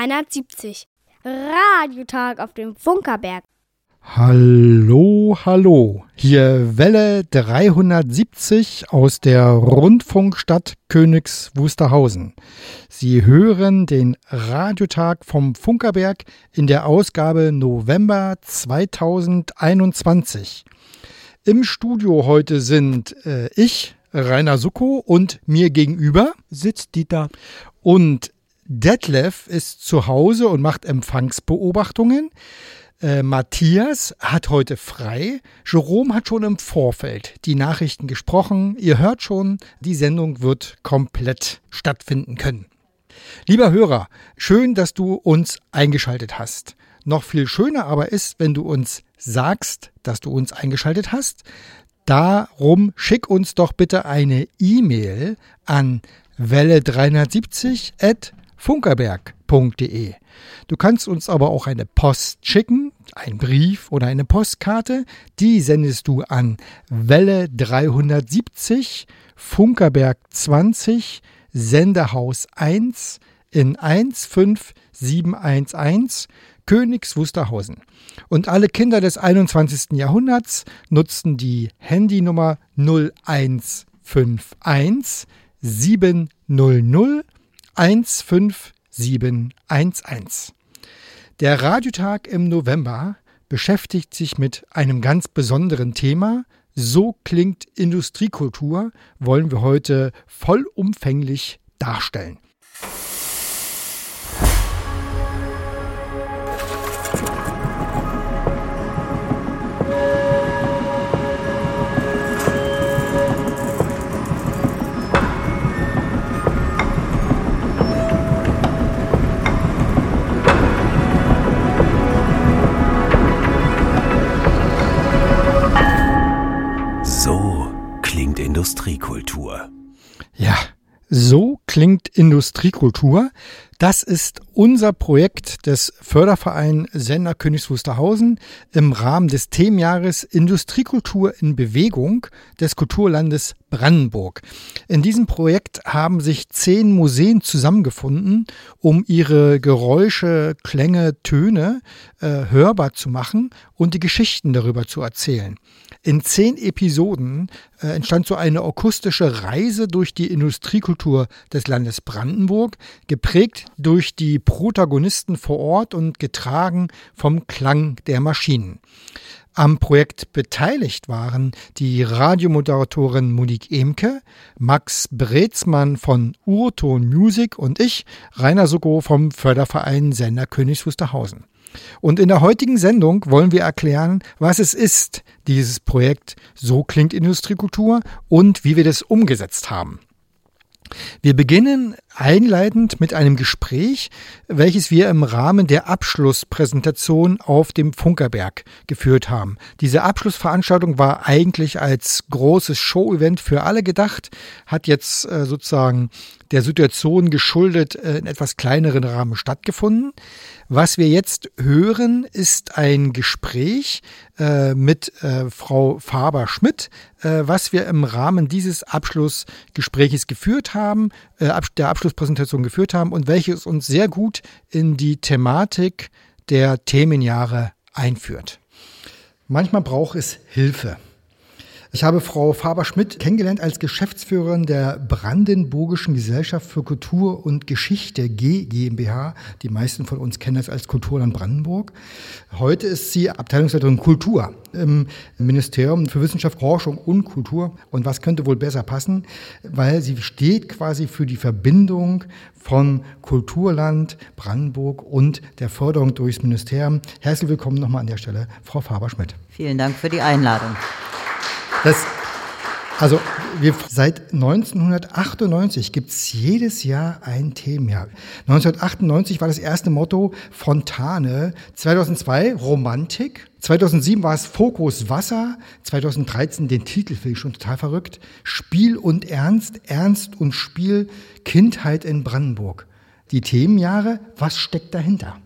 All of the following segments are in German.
Welle 370. Radiotag auf dem Funkerberg. Hallo, hallo. Hier Welle 370 aus der Rundfunkstadt Königs Wusterhausen. Sie hören den Radiotag vom Funkerberg in der Ausgabe November 2021. Im Studio heute sind äh, ich, Rainer Sucko, und mir gegenüber sitzt Dieter. Und Detlef ist zu Hause und macht Empfangsbeobachtungen. Äh, Matthias hat heute frei. Jerome hat schon im Vorfeld die Nachrichten gesprochen. Ihr hört schon, die Sendung wird komplett stattfinden können. Lieber Hörer, schön, dass du uns eingeschaltet hast. Noch viel schöner aber ist, wenn du uns sagst, dass du uns eingeschaltet hast. Darum schick uns doch bitte eine E-Mail an welle370 at funkerberg.de. Du kannst uns aber auch eine Post schicken, einen Brief oder eine Postkarte. Die sendest du an Welle 370 Funkerberg 20 Sendehaus 1 in 15711 Königs Wusterhausen. Und alle Kinder des 21. Jahrhunderts nutzten die Handynummer 0151 700 15711. Der Radiotag im November beschäftigt sich mit einem ganz besonderen Thema. So klingt Industriekultur, wollen wir heute vollumfänglich darstellen. Industriekultur. Ja, so klingt Industriekultur. Das ist unser Projekt des Fördervereins Sender Königs Wusterhausen im Rahmen des Themenjahres Industriekultur in Bewegung des Kulturlandes Brandenburg. In diesem Projekt haben sich zehn Museen zusammengefunden, um ihre Geräusche, Klänge, Töne äh, hörbar zu machen und die Geschichten darüber zu erzählen. In zehn Episoden äh, entstand so eine akustische Reise durch die Industriekultur des Landes Brandenburg, geprägt durch die Protagonisten vor Ort und getragen vom Klang der Maschinen. Am Projekt beteiligt waren die Radiomoderatorin Monique Emke, Max Brezmann von Urton Music und ich, Rainer Suko vom Förderverein Sender Königs Wusterhausen. Und in der heutigen Sendung wollen wir erklären, was es ist, dieses Projekt So klingt Industriekultur und wie wir das umgesetzt haben. Wir beginnen einleitend mit einem Gespräch, welches wir im Rahmen der Abschlusspräsentation auf dem Funkerberg geführt haben. Diese Abschlussveranstaltung war eigentlich als großes Show-Event für alle gedacht, hat jetzt äh, sozusagen der Situation geschuldet äh, in etwas kleineren Rahmen stattgefunden. Was wir jetzt hören, ist ein Gespräch äh, mit äh, Frau Faber-Schmidt, äh, was wir im Rahmen dieses Abschlussgespräches geführt haben, der Abschlusspräsentation geführt haben und welches uns sehr gut in die Thematik der Themenjahre einführt. Manchmal braucht es Hilfe. Ich habe Frau Faber-Schmidt kennengelernt als Geschäftsführerin der Brandenburgischen Gesellschaft für Kultur und Geschichte G GmbH. Die meisten von uns kennen das als Kulturland Brandenburg. Heute ist sie Abteilungsleiterin Kultur im Ministerium für Wissenschaft, Forschung und Kultur. Und was könnte wohl besser passen? Weil sie steht quasi für die Verbindung von Kulturland Brandenburg und der Förderung durchs Ministerium. Herzlich willkommen nochmal an der Stelle, Frau Faber-Schmidt. Vielen Dank für die Einladung. Das, also wir, seit 1998 gibt es jedes Jahr ein Themenjahr. 1998 war das erste Motto Fontane, 2002 Romantik, 2007 war es Fokus Wasser, 2013 den Titel finde ich schon total verrückt, Spiel und Ernst, Ernst und Spiel, Kindheit in Brandenburg. Die Themenjahre, was steckt dahinter?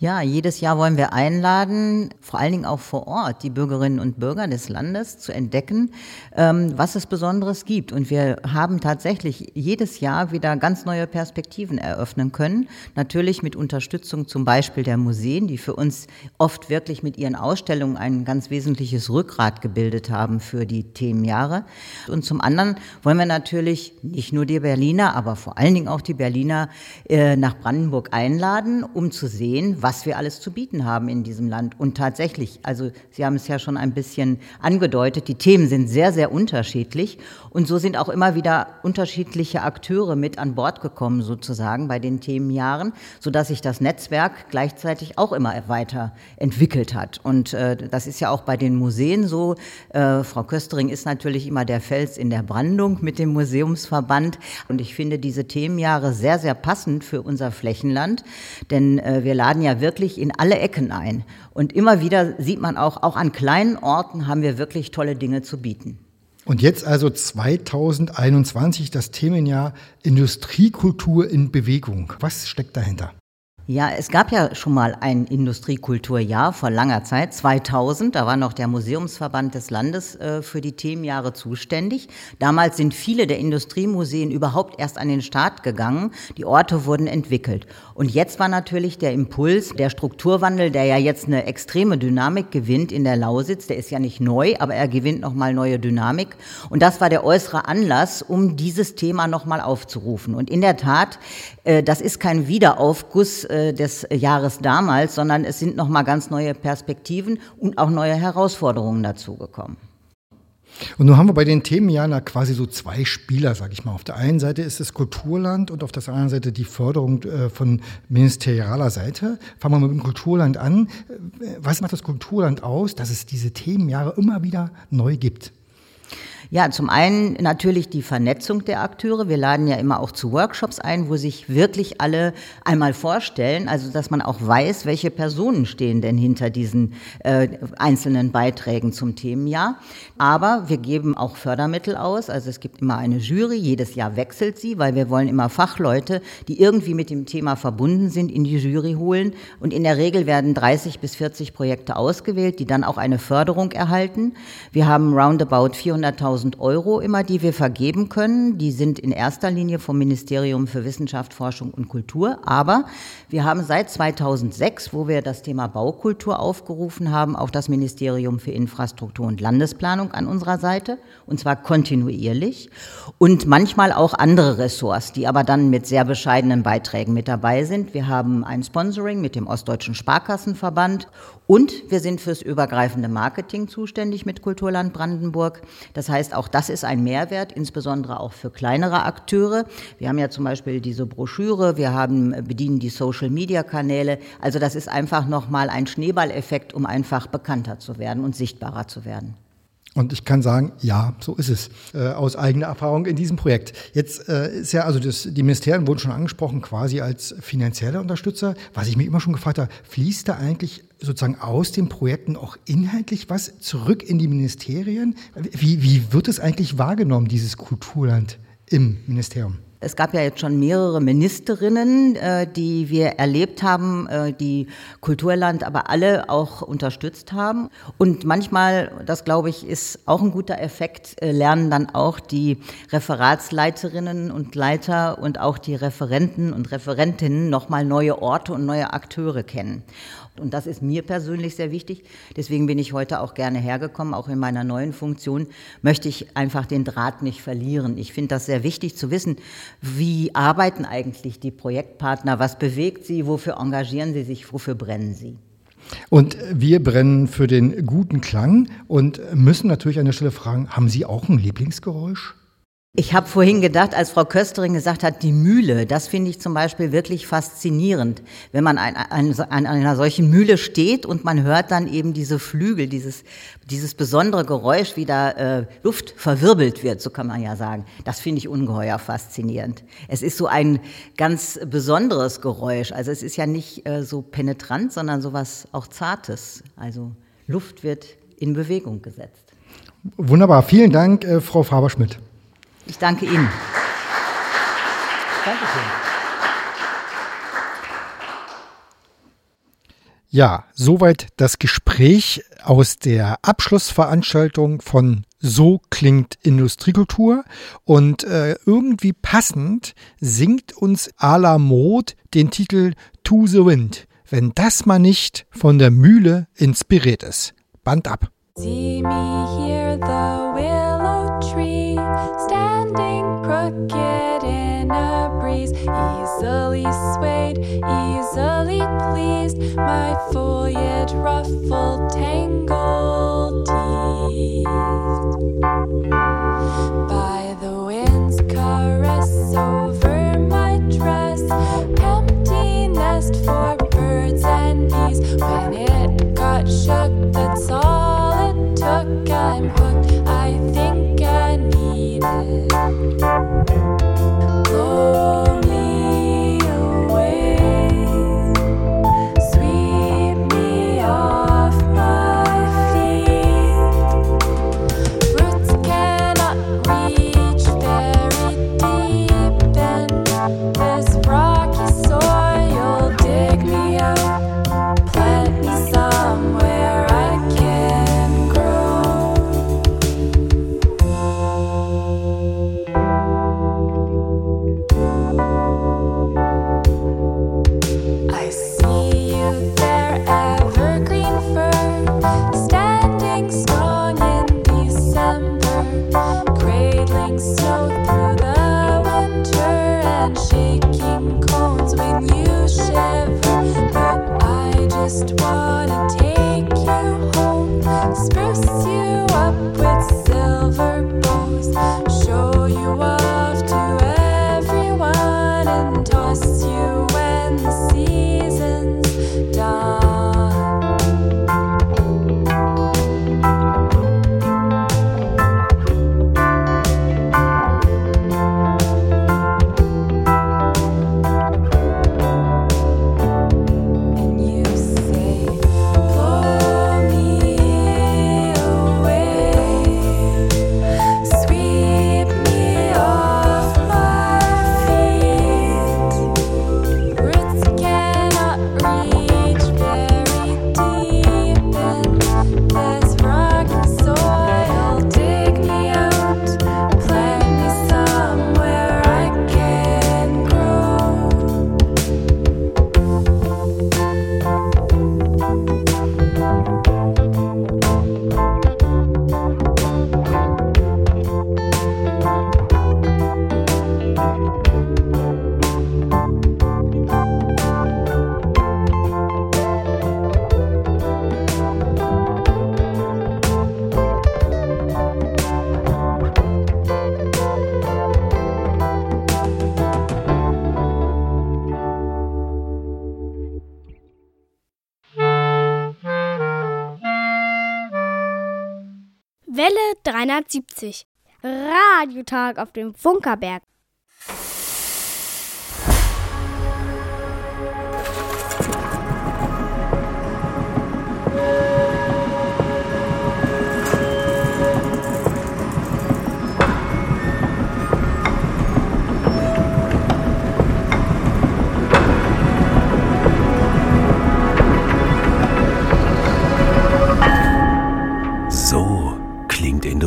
Ja, jedes Jahr wollen wir einladen, vor allen Dingen auch vor Ort, die Bürgerinnen und Bürger des Landes zu entdecken, ähm, was es Besonderes gibt. Und wir haben tatsächlich jedes Jahr wieder ganz neue Perspektiven eröffnen können. Natürlich mit Unterstützung zum Beispiel der Museen, die für uns oft wirklich mit ihren Ausstellungen ein ganz wesentliches Rückgrat gebildet haben für die Themenjahre. Und zum anderen wollen wir natürlich nicht nur die Berliner, aber vor allen Dingen auch die Berliner äh, nach Brandenburg einladen, um zu sehen, was wir alles zu bieten haben in diesem Land. Und tatsächlich, also Sie haben es ja schon ein bisschen angedeutet, die Themen sind sehr, sehr unterschiedlich. Und so sind auch immer wieder unterschiedliche Akteure mit an Bord gekommen, sozusagen, bei den Themenjahren, sodass sich das Netzwerk gleichzeitig auch immer weiter entwickelt hat. Und äh, das ist ja auch bei den Museen so. Äh, Frau Köstering ist natürlich immer der Fels in der Brandung mit dem Museumsverband. Und ich finde diese Themenjahre sehr, sehr passend für unser Flächenland, denn äh, wir laden ja wirklich in alle Ecken ein. Und immer wieder sieht man auch, auch an kleinen Orten haben wir wirklich tolle Dinge zu bieten. Und jetzt also 2021 das Themenjahr Industriekultur in Bewegung. Was steckt dahinter? Ja, es gab ja schon mal ein Industriekulturjahr vor langer Zeit, 2000. Da war noch der Museumsverband des Landes äh, für die Themenjahre zuständig. Damals sind viele der Industriemuseen überhaupt erst an den Start gegangen. Die Orte wurden entwickelt. Und jetzt war natürlich der Impuls, der Strukturwandel, der ja jetzt eine extreme Dynamik gewinnt in der Lausitz. Der ist ja nicht neu, aber er gewinnt nochmal neue Dynamik. Und das war der äußere Anlass, um dieses Thema nochmal aufzurufen. Und in der Tat, äh, das ist kein Wiederaufguss äh, des Jahres damals, sondern es sind nochmal ganz neue Perspektiven und auch neue Herausforderungen dazugekommen. Und nun haben wir bei den Themen ja quasi so zwei Spieler, sage ich mal. Auf der einen Seite ist es Kulturland und auf der anderen Seite die Förderung äh, von ministerialer Seite. Fangen wir mit dem Kulturland an. Äh, was macht das Kulturland aus, dass es diese Themenjahre immer wieder neu gibt? Ja, zum einen natürlich die Vernetzung der Akteure. Wir laden ja immer auch zu Workshops ein, wo sich wirklich alle einmal vorstellen, also dass man auch weiß, welche Personen stehen denn hinter diesen äh, einzelnen Beiträgen zum Themenjahr. Aber wir geben auch Fördermittel aus. Also es gibt immer eine Jury, jedes Jahr wechselt sie, weil wir wollen immer Fachleute, die irgendwie mit dem Thema verbunden sind, in die Jury holen. Und in der Regel werden 30 bis 40 Projekte ausgewählt, die dann auch eine Förderung erhalten. Wir haben roundabout 400.000 1000 Euro immer, die wir vergeben können. Die sind in erster Linie vom Ministerium für Wissenschaft, Forschung und Kultur. Aber wir haben seit 2006, wo wir das Thema Baukultur aufgerufen haben, auch das Ministerium für Infrastruktur und Landesplanung an unserer Seite. Und zwar kontinuierlich. Und manchmal auch andere Ressorts, die aber dann mit sehr bescheidenen Beiträgen mit dabei sind. Wir haben ein Sponsoring mit dem Ostdeutschen Sparkassenverband und wir sind fürs übergreifende Marketing zuständig mit Kulturland Brandenburg. Das heißt, auch das ist ein Mehrwert, insbesondere auch für kleinere Akteure. Wir haben ja zum Beispiel diese Broschüre, wir haben, äh, bedienen die Social Media Kanäle. Also das ist einfach nochmal ein Schneeballeffekt, um einfach bekannter zu werden und sichtbarer zu werden. Und ich kann sagen, ja, so ist es, äh, aus eigener Erfahrung in diesem Projekt. Jetzt äh, ist ja, also das, die Ministerien wurden schon angesprochen, quasi als finanzieller Unterstützer. Was ich mich immer schon gefragt habe, fließt da eigentlich sozusagen aus den Projekten auch inhaltlich was zurück in die Ministerien? Wie, wie wird es eigentlich wahrgenommen, dieses Kulturland im Ministerium? Es gab ja jetzt schon mehrere Ministerinnen, äh, die wir erlebt haben, äh, die Kulturland aber alle auch unterstützt haben. Und manchmal, das glaube ich, ist auch ein guter Effekt, äh, lernen dann auch die Referatsleiterinnen und Leiter und auch die Referenten und Referentinnen nochmal neue Orte und neue Akteure kennen. Und das ist mir persönlich sehr wichtig. Deswegen bin ich heute auch gerne hergekommen. Auch in meiner neuen Funktion möchte ich einfach den Draht nicht verlieren. Ich finde das sehr wichtig zu wissen, wie arbeiten eigentlich die Projektpartner, was bewegt sie, wofür engagieren sie sich, wofür brennen sie. Und wir brennen für den guten Klang und müssen natürlich an der Stelle fragen, haben Sie auch ein Lieblingsgeräusch? Ich habe vorhin gedacht, als Frau Köstering gesagt hat, die Mühle, das finde ich zum Beispiel wirklich faszinierend, wenn man an, an, an, einer solchen Mühle steht und man hört dann eben diese Flügel, dieses, dieses besondere Geräusch, wie da äh, Luft verwirbelt wird, so kann man ja sagen. Das finde ich ungeheuer faszinierend. Es ist so ein ganz besonderes Geräusch. Also es ist ja nicht äh, so penetrant, sondern so was auch Zartes. Also Luft wird in Bewegung gesetzt. Wunderbar. Vielen Dank, äh, Frau Faber-Schmidt. Ich danke Ihnen. Dankeschön. Ja, soweit das Gespräch aus der Abschlussveranstaltung von So klingt Industriekultur und äh, irgendwie passend singt uns Ala Mod den Titel To the Wind, wenn das mal nicht von der Mühle inspiriert ist. Band ab. See me here, the tree, standing crooked in a breeze, easily swayed, easily pleased, my foliage ruffled, tangled, teased. By the wind's caress over my dress, empty nest for birds and bees, when it got shook, that's all it took, I'm hooked. I think Thank you. 370. Radiotag auf dem Funkerberg.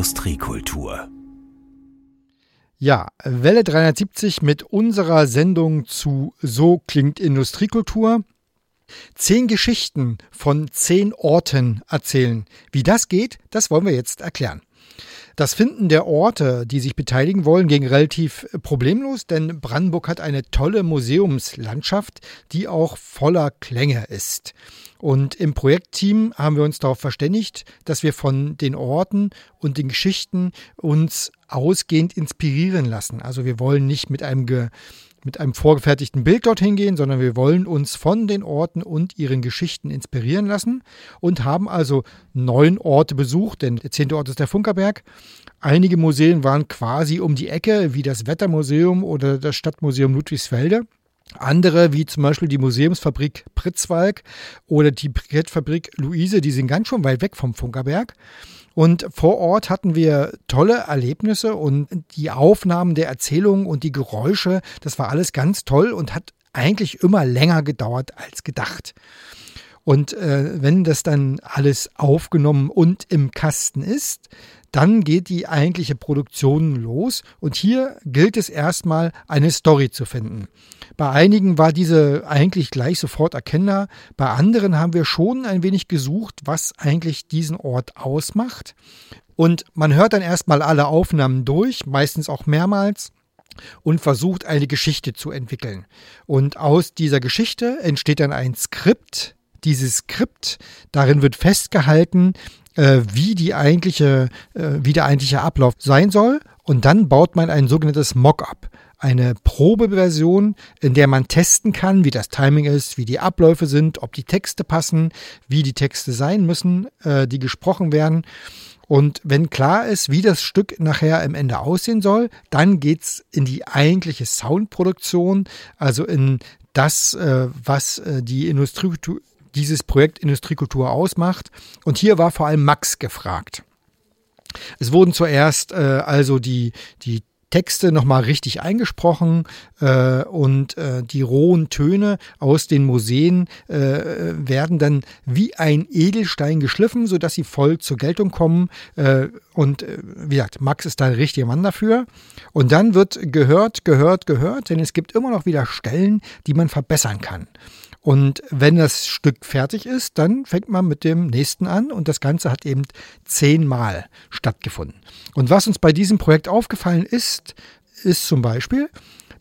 Industriekultur. Ja, Welle 370 mit unserer Sendung zu So klingt Industriekultur. Zehn Geschichten von zehn Orten erzählen. Wie das geht, das wollen wir jetzt erklären. Das Finden der Orte, die sich beteiligen wollen, ging relativ problemlos, denn Brandenburg hat eine tolle Museumslandschaft, die auch voller Klänge ist. Und im Projektteam haben wir uns darauf verständigt, dass wir von den Orten und den Geschichten uns ausgehend inspirieren lassen. Also wir wollen nicht mit einem ge mit einem vorgefertigten Bild dorthin gehen, sondern wir wollen uns von den Orten und ihren Geschichten inspirieren lassen und haben also neun Orte besucht, denn der zehnte Ort ist der Funkerberg. Einige Museen waren quasi um die Ecke, wie das Wettermuseum oder das Stadtmuseum Ludwigsfelde. Andere, wie zum Beispiel die Museumsfabrik Pritzwalk oder die Brikettfabrik Luise, die sind ganz schon weit weg vom Funkerberg. Und vor Ort hatten wir tolle Erlebnisse und die Aufnahmen der Erzählungen und die Geräusche, das war alles ganz toll und hat eigentlich immer länger gedauert als gedacht. Und äh, wenn das dann alles aufgenommen und im Kasten ist, dann geht die eigentliche Produktion los. Und hier gilt es erstmal, eine Story zu finden. Bei einigen war diese eigentlich gleich sofort erkennbar. Bei anderen haben wir schon ein wenig gesucht, was eigentlich diesen Ort ausmacht. Und man hört dann erstmal alle Aufnahmen durch, meistens auch mehrmals und versucht eine Geschichte zu entwickeln. Und aus dieser Geschichte entsteht dann ein Skript. Dieses Skript, darin wird festgehalten, äh, wie die eigentliche, äh, wie der eigentliche Ablauf sein soll. Und dann baut man ein sogenanntes Mockup. Eine Probeversion, in der man testen kann, wie das Timing ist, wie die Abläufe sind, ob die Texte passen, wie die Texte sein müssen, äh, die gesprochen werden. Und wenn klar ist, wie das Stück nachher im Ende aussehen soll, dann geht's in die eigentliche Soundproduktion, also in das, äh, was äh, die Industrie, dieses Projekt Industriekultur ausmacht. Und hier war vor allem Max gefragt. Es wurden zuerst äh, also die, die Texte nochmal richtig eingesprochen äh, und äh, die rohen Töne aus den Museen äh, werden dann wie ein Edelstein geschliffen, sodass sie voll zur Geltung kommen. Äh, und äh, wie gesagt, Max ist da der richtige Mann dafür. Und dann wird gehört, gehört, gehört, denn es gibt immer noch wieder Stellen, die man verbessern kann. Und wenn das Stück fertig ist, dann fängt man mit dem nächsten an und das Ganze hat eben zehnmal stattgefunden. Und was uns bei diesem Projekt aufgefallen ist, ist zum Beispiel,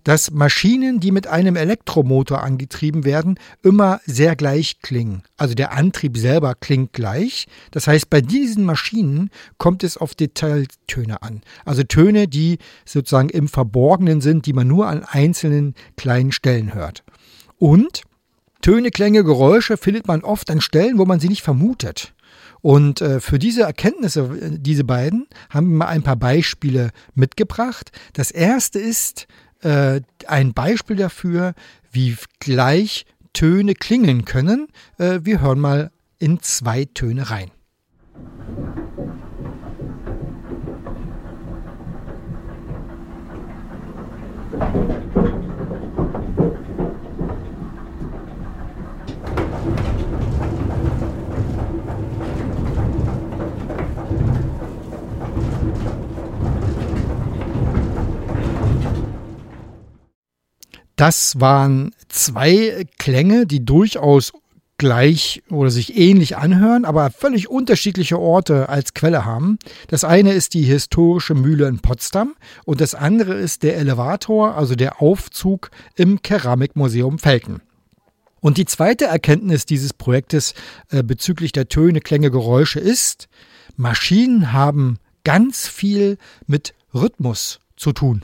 dass Maschinen, die mit einem Elektromotor angetrieben werden, immer sehr gleich klingen. Also der Antrieb selber klingt gleich. Das heißt, bei diesen Maschinen kommt es auf Detailtöne an. Also Töne, die sozusagen im Verborgenen sind, die man nur an einzelnen kleinen Stellen hört. Und Töne, Klänge, Geräusche findet man oft an Stellen, wo man sie nicht vermutet. Und äh, für diese Erkenntnisse, äh, diese beiden, haben wir mal ein paar Beispiele mitgebracht. Das erste ist äh, ein Beispiel dafür, wie gleich Töne klingen können. Äh, wir hören mal in zwei Töne rein. Das waren zwei Klänge, die durchaus gleich oder sich ähnlich anhören, aber völlig unterschiedliche Orte als Quelle haben. Das eine ist die historische Mühle in Potsdam und das andere ist der Elevator, also der Aufzug im Keramikmuseum Felten. Und die zweite Erkenntnis dieses Projektes äh, bezüglich der Töne, Klänge, Geräusche ist, Maschinen haben ganz viel mit Rhythmus zu tun.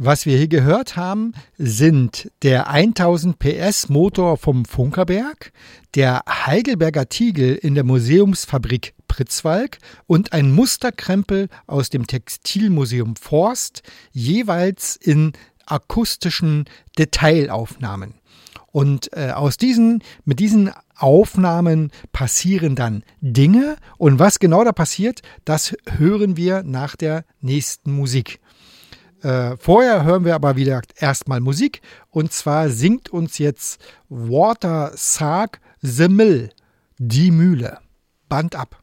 Was wir hier gehört haben, sind der 1000 PS Motor vom Funkerberg, der Heidelberger Tiegel in der Museumsfabrik Pritzwalk und ein Musterkrempel aus dem Textilmuseum Forst, jeweils in akustischen Detailaufnahmen. Und äh, aus diesen, mit diesen Aufnahmen passieren dann Dinge und was genau da passiert, das hören wir nach der nächsten Musik. Äh, vorher hören wir aber wieder erstmal Musik und zwar singt uns jetzt Water Sarg the Mill, die Mühle. Band ab.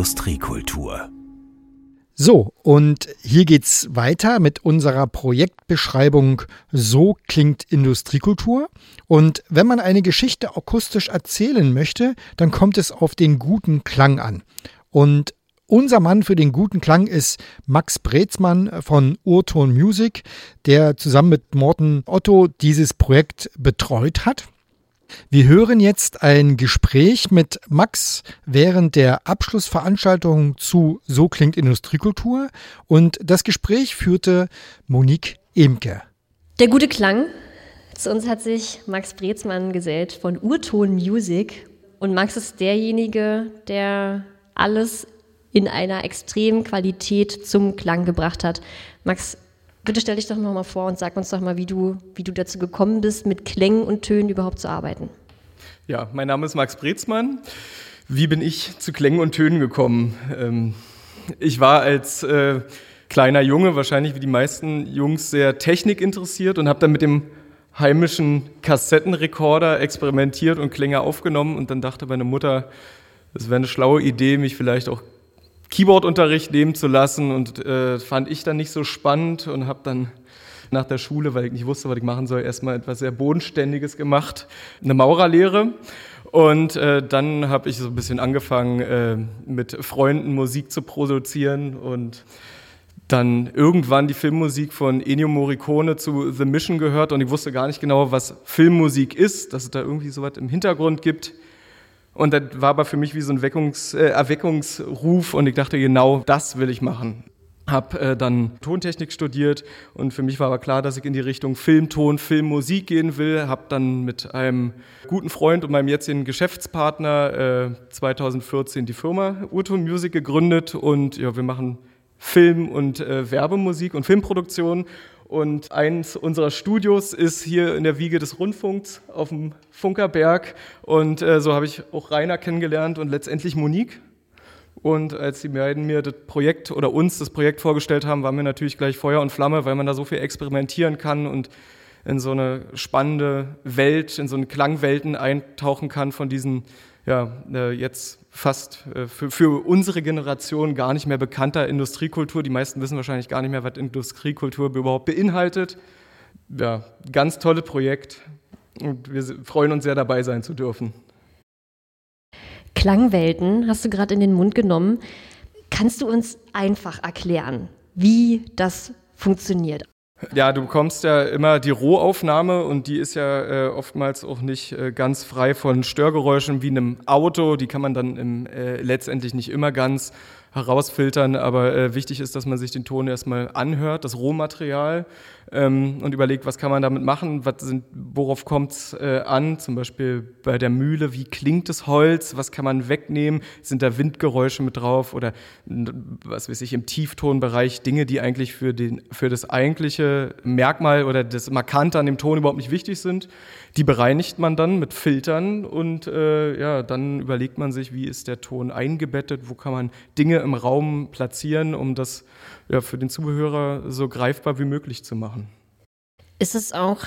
Industriekultur. So, und hier geht's weiter mit unserer Projektbeschreibung So klingt Industriekultur. Und wenn man eine Geschichte akustisch erzählen möchte, dann kommt es auf den guten Klang an. Und unser Mann für den guten Klang ist Max Brezmann von Urton Music, der zusammen mit Morten Otto dieses Projekt betreut hat. Wir hören jetzt ein Gespräch mit Max während der Abschlussveranstaltung zu So klingt Industriekultur und das Gespräch führte Monique Emke. Der gute Klang. Zu uns hat sich Max Brezmann gesellt von Urton Music und Max ist derjenige, der alles in einer extremen Qualität zum Klang gebracht hat. Max, Bitte stell dich doch noch mal vor und sag uns doch mal, wie du, wie du dazu gekommen bist, mit Klängen und Tönen überhaupt zu arbeiten. Ja, mein Name ist Max Brezmann. Wie bin ich zu Klängen und Tönen gekommen? Ähm, ich war als äh, kleiner Junge, wahrscheinlich wie die meisten Jungs, sehr technikinteressiert und habe dann mit dem heimischen Kassettenrekorder experimentiert und Klänge aufgenommen und dann dachte meine Mutter, es wäre eine schlaue Idee, mich vielleicht auch Keyboardunterricht nehmen zu lassen und äh, fand ich dann nicht so spannend und habe dann nach der Schule, weil ich nicht wusste, was ich machen soll, erstmal etwas sehr Bodenständiges gemacht, eine Maurerlehre. Und äh, dann habe ich so ein bisschen angefangen, äh, mit Freunden Musik zu produzieren und dann irgendwann die Filmmusik von Ennio Morricone zu The Mission gehört und ich wusste gar nicht genau, was Filmmusik ist, dass es da irgendwie so was im Hintergrund gibt. Und das war aber für mich wie so ein Weckungs, äh, Erweckungsruf und ich dachte, genau das will ich machen. Hab äh, dann Tontechnik studiert und für mich war aber klar, dass ich in die Richtung Filmton, Filmmusik gehen will. Hab dann mit einem guten Freund und meinem jetzigen Geschäftspartner äh, 2014 die Firma Urton Music gegründet und ja, wir machen Film- und äh, Werbemusik und Filmproduktion und eins unserer Studios ist hier in der Wiege des Rundfunks auf dem Funkerberg. Und äh, so habe ich auch Rainer kennengelernt und letztendlich Monique. Und als die beiden mir das Projekt oder uns das Projekt vorgestellt haben, waren wir natürlich gleich Feuer und Flamme, weil man da so viel experimentieren kann und in so eine spannende Welt, in so eine Klangwelten eintauchen kann von diesen ja, äh, jetzt fast äh, für, für unsere Generation gar nicht mehr bekannter Industriekultur. Die meisten wissen wahrscheinlich gar nicht mehr, was Industriekultur überhaupt beinhaltet. Ja, ganz tolles Projekt und wir freuen uns sehr dabei sein zu dürfen. Klangwelten hast du gerade in den Mund genommen. Kannst du uns einfach erklären, wie das funktioniert? Ja, du bekommst ja immer die Rohaufnahme und die ist ja äh, oftmals auch nicht äh, ganz frei von Störgeräuschen wie einem Auto. Die kann man dann im, äh, letztendlich nicht immer ganz herausfiltern, aber äh, wichtig ist, dass man sich den Ton erstmal anhört, das Rohmaterial, ähm, und überlegt, was kann man damit machen, was sind, worauf kommt es äh, an, zum Beispiel bei der Mühle, wie klingt das Holz, was kann man wegnehmen, sind da Windgeräusche mit drauf? Oder was weiß ich, im Tieftonbereich Dinge, die eigentlich für, den, für das eigentliche Merkmal oder das Markante an dem Ton überhaupt nicht wichtig sind. Die bereinigt man dann mit Filtern und äh, ja, dann überlegt man sich, wie ist der Ton eingebettet, wo kann man Dinge im Raum platzieren, um das ja, für den Zuhörer so greifbar wie möglich zu machen. Ist es auch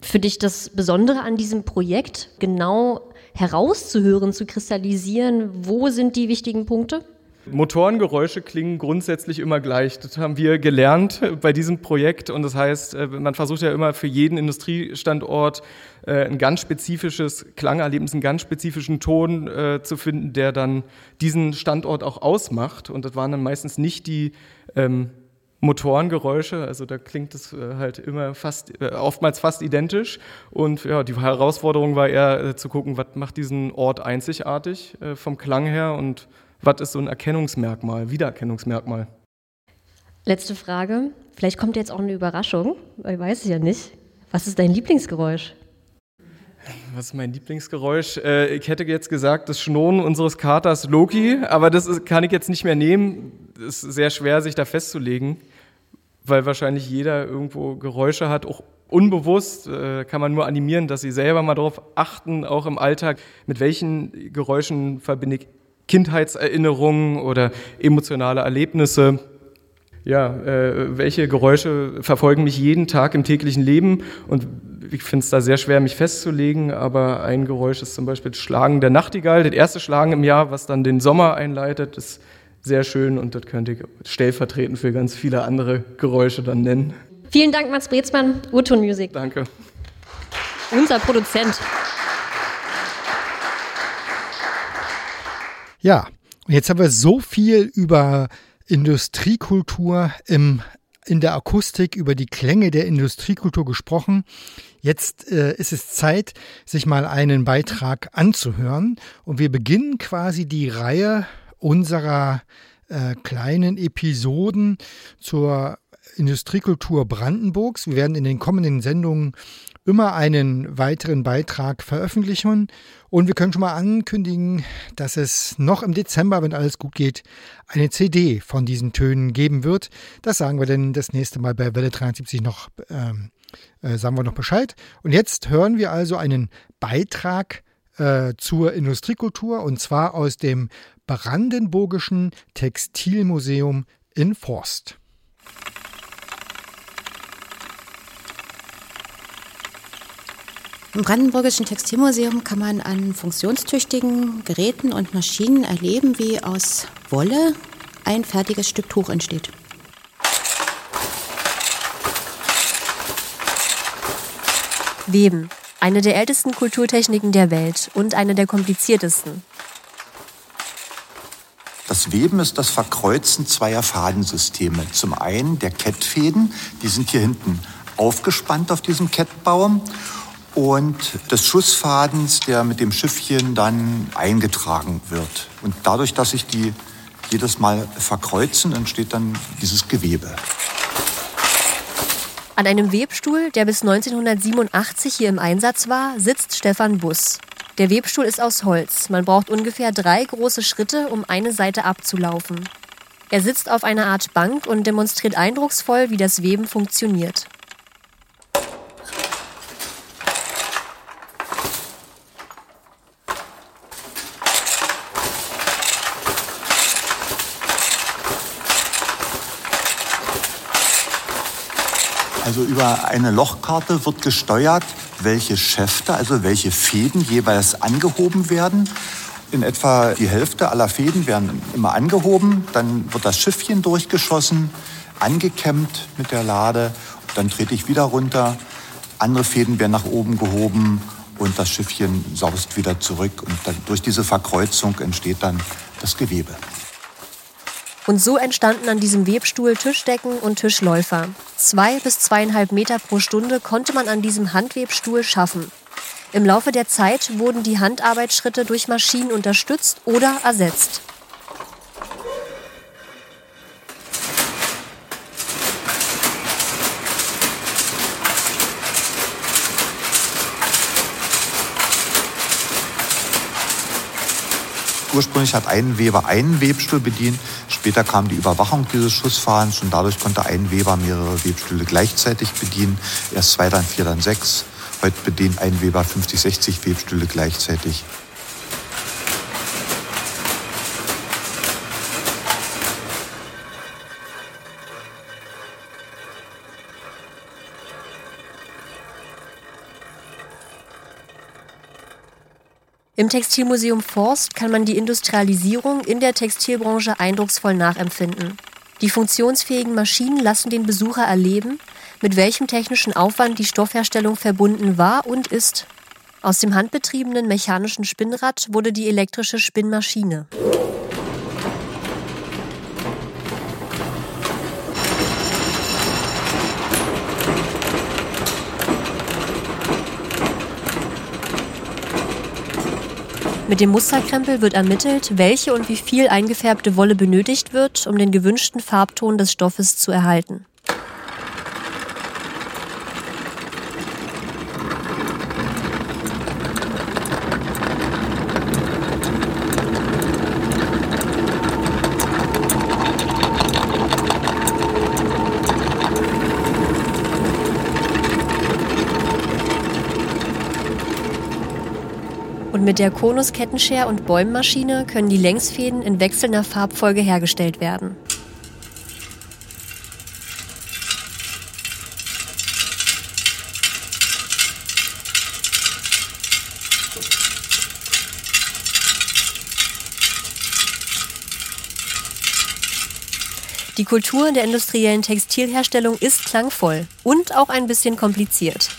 für dich das Besondere an diesem Projekt, genau herauszuhören, zu kristallisieren, wo sind die wichtigen Punkte? Motorengeräusche klingen grundsätzlich immer gleich. Das haben wir gelernt bei diesem Projekt. Und das heißt, äh, man versucht ja immer für jeden Industriestandort äh, ein ganz spezifisches Klangerlebnis, einen ganz spezifischen Ton äh, zu finden, der dann diesen Standort auch ausmacht. Und das waren dann meistens nicht die ähm, Motorengeräusche. Also da klingt es halt immer fast, oftmals fast identisch. Und ja, die Herausforderung war eher zu gucken, was macht diesen Ort einzigartig vom Klang her und was ist so ein Erkennungsmerkmal, Wiedererkennungsmerkmal. Letzte Frage. Vielleicht kommt jetzt auch eine Überraschung, weil ich weiß es ja nicht. Was ist dein Lieblingsgeräusch? Was ist mein Lieblingsgeräusch? Äh, ich hätte jetzt gesagt, das Schnurren unseres Katers Loki, aber das kann ich jetzt nicht mehr nehmen. Es ist sehr schwer, sich da festzulegen, weil wahrscheinlich jeder irgendwo Geräusche hat, auch unbewusst. Äh, kann man nur animieren, dass sie selber mal darauf achten, auch im Alltag, mit welchen Geräuschen verbinde ich Kindheitserinnerungen oder emotionale Erlebnisse ja, äh, welche Geräusche verfolgen mich jeden Tag im täglichen Leben und ich finde es da sehr schwer, mich festzulegen, aber ein Geräusch ist zum Beispiel das Schlagen der Nachtigall, das erste Schlagen im Jahr, was dann den Sommer einleitet, ist sehr schön und das könnte ich stellvertretend für ganz viele andere Geräusche dann nennen. Vielen Dank, Mats Brezmann, Urton Music. Danke. Unser Produzent. Ja, und jetzt haben wir so viel über Industriekultur im, in der Akustik, über die Klänge der Industriekultur gesprochen. Jetzt äh, ist es Zeit, sich mal einen Beitrag anzuhören. Und wir beginnen quasi die Reihe unserer äh, kleinen Episoden zur Industriekultur Brandenburgs. Wir werden in den kommenden Sendungen immer einen weiteren Beitrag veröffentlichen. Und wir können schon mal ankündigen, dass es noch im Dezember, wenn alles gut geht, eine CD von diesen Tönen geben wird. Das sagen wir denn das nächste Mal bei Welle 73 noch, ähm, äh, sagen wir noch Bescheid. Und jetzt hören wir also einen Beitrag äh, zur Industriekultur und zwar aus dem Brandenburgischen Textilmuseum in Forst. Im Brandenburgischen Textilmuseum kann man an funktionstüchtigen Geräten und Maschinen erleben, wie aus Wolle ein fertiges Stück Tuch entsteht. Weben, eine der ältesten Kulturtechniken der Welt und eine der kompliziertesten. Das Weben ist das Verkreuzen zweier Fadensysteme. Zum einen der Kettfäden, die sind hier hinten aufgespannt auf diesem Kettbaum und des Schussfadens, der mit dem Schiffchen dann eingetragen wird. Und dadurch, dass sich die jedes Mal verkreuzen, entsteht dann dieses Gewebe. An einem Webstuhl, der bis 1987 hier im Einsatz war, sitzt Stefan Buss. Der Webstuhl ist aus Holz. Man braucht ungefähr drei große Schritte, um eine Seite abzulaufen. Er sitzt auf einer Art Bank und demonstriert eindrucksvoll, wie das Weben funktioniert. Also über eine Lochkarte wird gesteuert, welche Schäfte, also welche Fäden jeweils angehoben werden. In etwa die Hälfte aller Fäden werden immer angehoben, dann wird das Schiffchen durchgeschossen, angekämmt mit der Lade, dann trete ich wieder runter, andere Fäden werden nach oben gehoben und das Schiffchen saust wieder zurück und dann durch diese Verkreuzung entsteht dann das Gewebe. Und so entstanden an diesem Webstuhl Tischdecken und Tischläufer. Zwei bis zweieinhalb Meter pro Stunde konnte man an diesem Handwebstuhl schaffen. Im Laufe der Zeit wurden die Handarbeitsschritte durch Maschinen unterstützt oder ersetzt. Ursprünglich hat ein Weber einen Webstuhl bedient, später kam die Überwachung dieses Schussfahrens und dadurch konnte ein Weber mehrere Webstühle gleichzeitig bedienen. Erst zwei, dann vier, dann sechs. Heute bedient ein Weber 50, 60 Webstühle gleichzeitig. Im Textilmuseum Forst kann man die Industrialisierung in der Textilbranche eindrucksvoll nachempfinden. Die funktionsfähigen Maschinen lassen den Besucher erleben, mit welchem technischen Aufwand die Stoffherstellung verbunden war und ist. Aus dem handbetriebenen mechanischen Spinnrad wurde die elektrische Spinnmaschine. Mit dem Musterkrempel wird ermittelt, welche und wie viel eingefärbte Wolle benötigt wird, um den gewünschten Farbton des Stoffes zu erhalten. Der Konus Kettenscher und Bäummaschine können die Längsfäden in wechselnder Farbfolge hergestellt werden. Die Kultur der industriellen Textilherstellung ist klangvoll und auch ein bisschen kompliziert.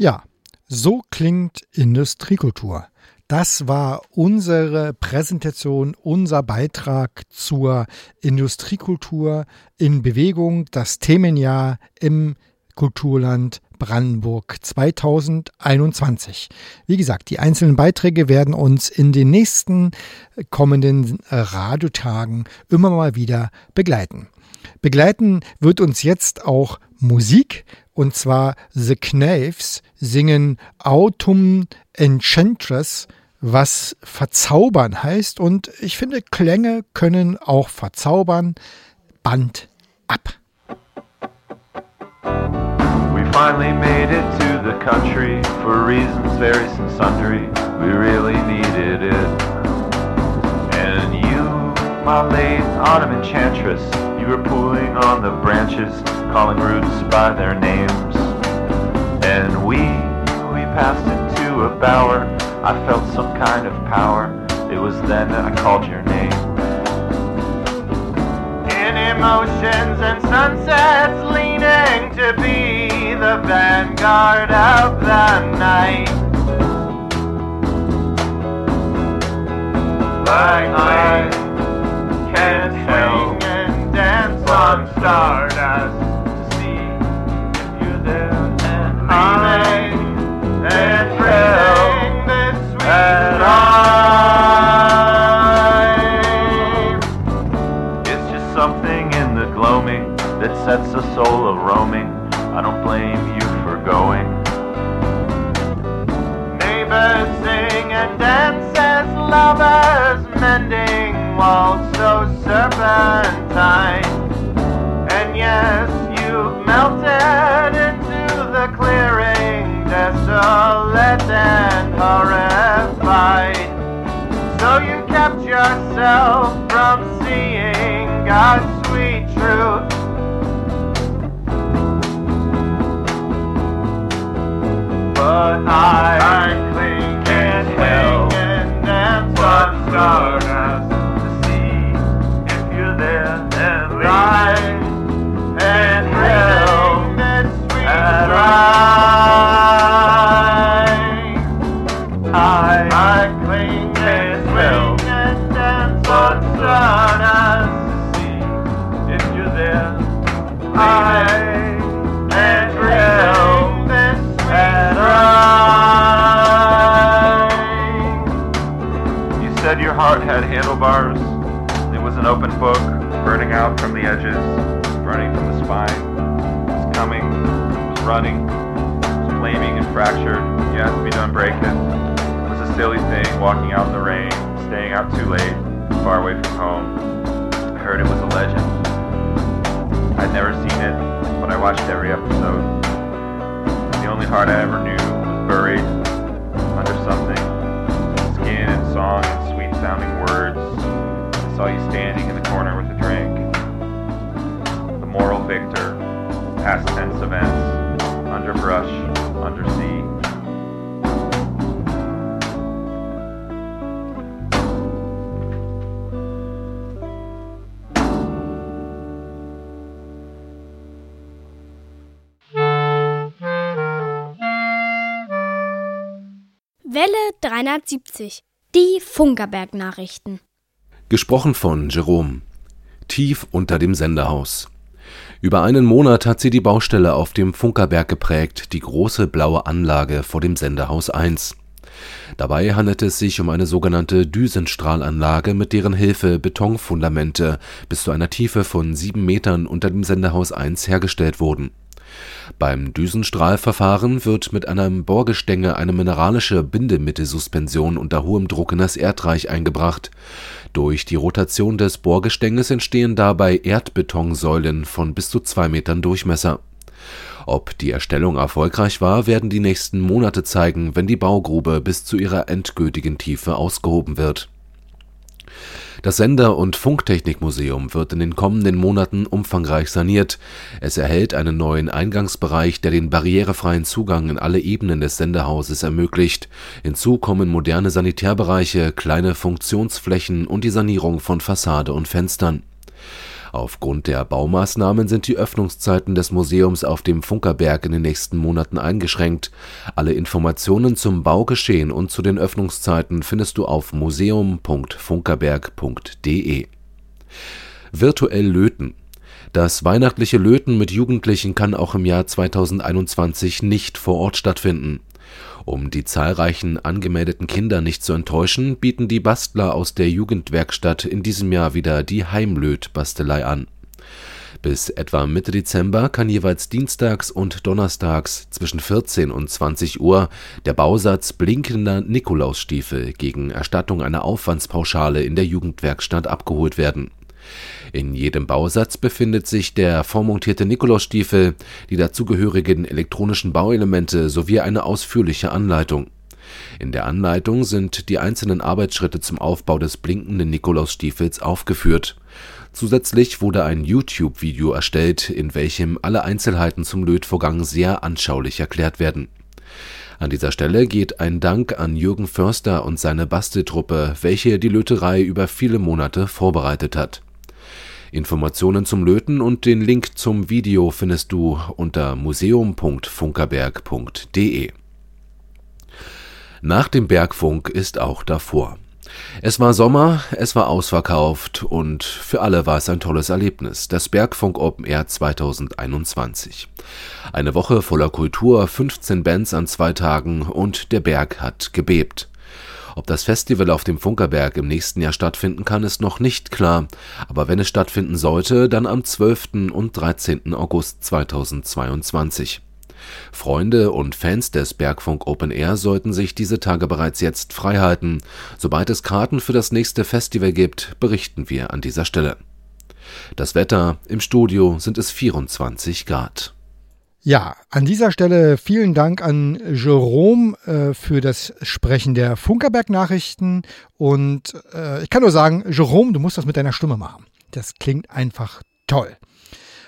Ja, so klingt Industriekultur. Das war unsere Präsentation, unser Beitrag zur Industriekultur in Bewegung, das Themenjahr im Kulturland Brandenburg 2021. Wie gesagt, die einzelnen Beiträge werden uns in den nächsten kommenden Radiotagen immer mal wieder begleiten. Begleiten wird uns jetzt auch Musik. Und zwar The Knaves singen Autumn Enchantress, was verzaubern heißt. Und ich finde, Klänge können auch verzaubern. Band ab. We finally made it to the country for reasons various and sundry. We really needed it. And you, my late autumn enchantress, you were pulling on the branches, calling roots by their names. And we, we passed into a bower. I felt some kind of power. It was then that I called your name. In emotions and sunsets, leaning to be the vanguard of the night. Like I can't swing on stardust to see if you're there. And I yourself from seeing God's sweet truth. But I walking out in the rain, staying out too late, far away from home. I heard it was a legend. I'd never seen it, but I watched every episode. The only heart I ever knew was buried under something. Skin and song and sweet sounding words. I saw you standing in the corner with a drink. The moral victor, past tense events, underbrush, Welle 370. Die Funkerberg-Nachrichten. Gesprochen von Jerome. Tief unter dem Senderhaus. Über einen Monat hat sie die Baustelle auf dem Funkerberg geprägt, die große blaue Anlage vor dem Sendehaus 1. Dabei handelt es sich um eine sogenannte Düsenstrahlanlage, mit deren Hilfe Betonfundamente bis zu einer Tiefe von sieben Metern unter dem Sendehaus 1 hergestellt wurden beim Düsenstrahlverfahren wird mit einem Bohrgestänge eine mineralische Bindemittelsuspension unter hohem Druck in das Erdreich eingebracht. Durch die Rotation des Bohrgestänges entstehen dabei Erdbetonsäulen von bis zu zwei Metern Durchmesser. Ob die Erstellung erfolgreich war, werden die nächsten Monate zeigen, wenn die Baugrube bis zu ihrer endgültigen Tiefe ausgehoben wird das Sender und Funktechnikmuseum wird in den kommenden Monaten umfangreich saniert. Es erhält einen neuen Eingangsbereich, der den barrierefreien Zugang in alle Ebenen des Sendehauses ermöglicht. Hinzu kommen moderne Sanitärbereiche, kleine Funktionsflächen und die Sanierung von Fassade und Fenstern Aufgrund der Baumaßnahmen sind die Öffnungszeiten des Museums auf dem Funkerberg in den nächsten Monaten eingeschränkt. Alle Informationen zum Baugeschehen und zu den Öffnungszeiten findest du auf museum.funkerberg.de. Virtuell löten das weihnachtliche Löten mit Jugendlichen kann auch im Jahr 2021 nicht vor Ort stattfinden um die zahlreichen angemeldeten Kinder nicht zu enttäuschen, bieten die Bastler aus der Jugendwerkstatt in diesem Jahr wieder die Heimlöt-Bastelei an. Bis etwa Mitte Dezember kann jeweils dienstags und donnerstags zwischen 14 und 20 Uhr der Bausatz blinkender Nikolausstiefel gegen Erstattung einer Aufwandspauschale in der Jugendwerkstatt abgeholt werden in jedem Bausatz befindet sich der vormontierte Nikolausstiefel, die dazugehörigen elektronischen Bauelemente sowie eine ausführliche Anleitung. In der Anleitung sind die einzelnen Arbeitsschritte zum Aufbau des blinkenden Nikolausstiefels aufgeführt. Zusätzlich wurde ein YouTube-Video erstellt, in welchem alle Einzelheiten zum Lötvorgang sehr anschaulich erklärt werden. An dieser Stelle geht ein Dank an Jürgen Förster und seine Basteltruppe, welche die Löterei über viele Monate vorbereitet hat Informationen zum Löten und den Link zum Video findest du unter museum.funkerberg.de. Nach dem Bergfunk ist auch davor. Es war Sommer, es war ausverkauft und für alle war es ein tolles Erlebnis. Das Bergfunk Open Air 2021. Eine Woche voller Kultur, 15 Bands an zwei Tagen und der Berg hat gebebt. Ob das Festival auf dem Funkerberg im nächsten Jahr stattfinden kann, ist noch nicht klar, aber wenn es stattfinden sollte, dann am 12. und 13. August 2022. Freunde und Fans des Bergfunk Open Air sollten sich diese Tage bereits jetzt freihalten. Sobald es Karten für das nächste Festival gibt, berichten wir an dieser Stelle. Das Wetter im Studio sind es 24 Grad. Ja, an dieser Stelle vielen Dank an Jerome äh, für das Sprechen der Funkerberg-Nachrichten. Und äh, ich kann nur sagen, Jerome, du musst das mit deiner Stimme machen. Das klingt einfach toll.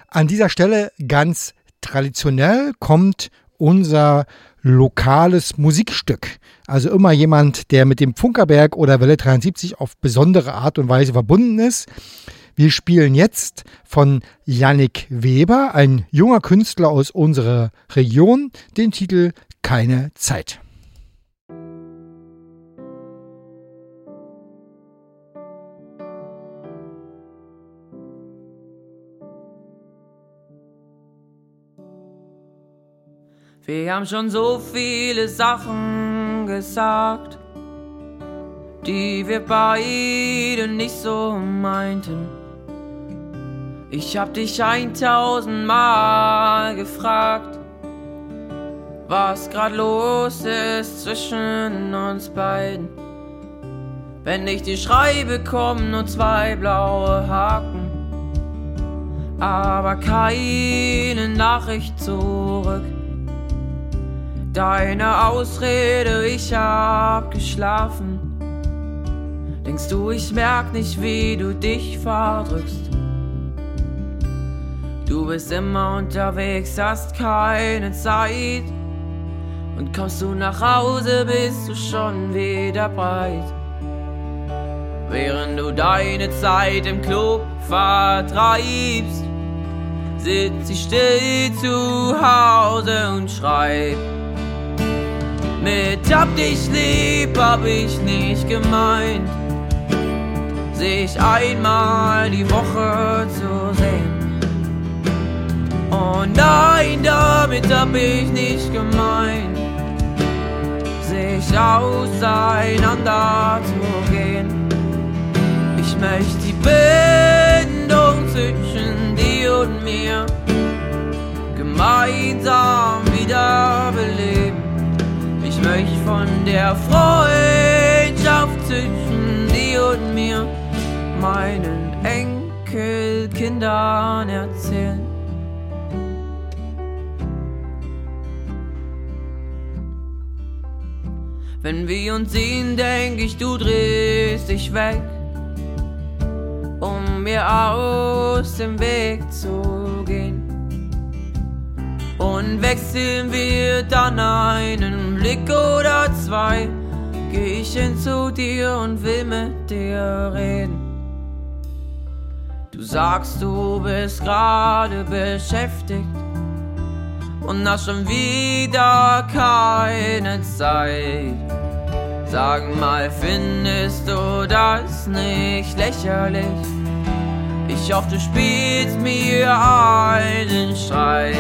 An dieser Stelle ganz traditionell kommt unser lokales Musikstück. Also immer jemand, der mit dem Funkerberg oder Welle 73 auf besondere Art und Weise verbunden ist. Wir spielen jetzt von Yannick Weber, ein junger Künstler aus unserer Region, den Titel Keine Zeit. Wir haben schon so viele Sachen gesagt, die wir beide nicht so meinten. Ich hab dich eintausendmal gefragt, was grad los ist zwischen uns beiden. Wenn ich dir schreibe, kommen nur zwei blaue Haken, aber keine Nachricht zurück. Deine Ausrede, ich hab geschlafen. Denkst du, ich merk nicht, wie du dich verdrückst? Du bist immer unterwegs, hast keine Zeit. Und kommst du nach Hause, bist du schon wieder breit. Während du deine Zeit im Club vertreibst, sitzt sie still zu Hause und schreibt. Mit hab dich lieb, hab ich nicht gemeint, sich einmal die Woche zu sehen. Oh nein, damit hab ich nicht gemeint, sich auseinander zu gehen. Ich möchte die Bindung zwischen dir und mir gemeinsam wiederbeleben. Ich möchte von der Freundschaft zwischen dir und mir meinen Enkelkindern erzählen. Wenn wir uns sehen, denk ich, du drehst dich weg, um mir aus dem Weg zu gehen. Und wechseln wir dann einen Blick oder zwei, geh ich hin zu dir und will mit dir reden. Du sagst, du bist gerade beschäftigt und hast schon wieder keine Zeit. Sag mal, findest du das nicht lächerlich? Ich hoffe, du spielst mir einen Streich.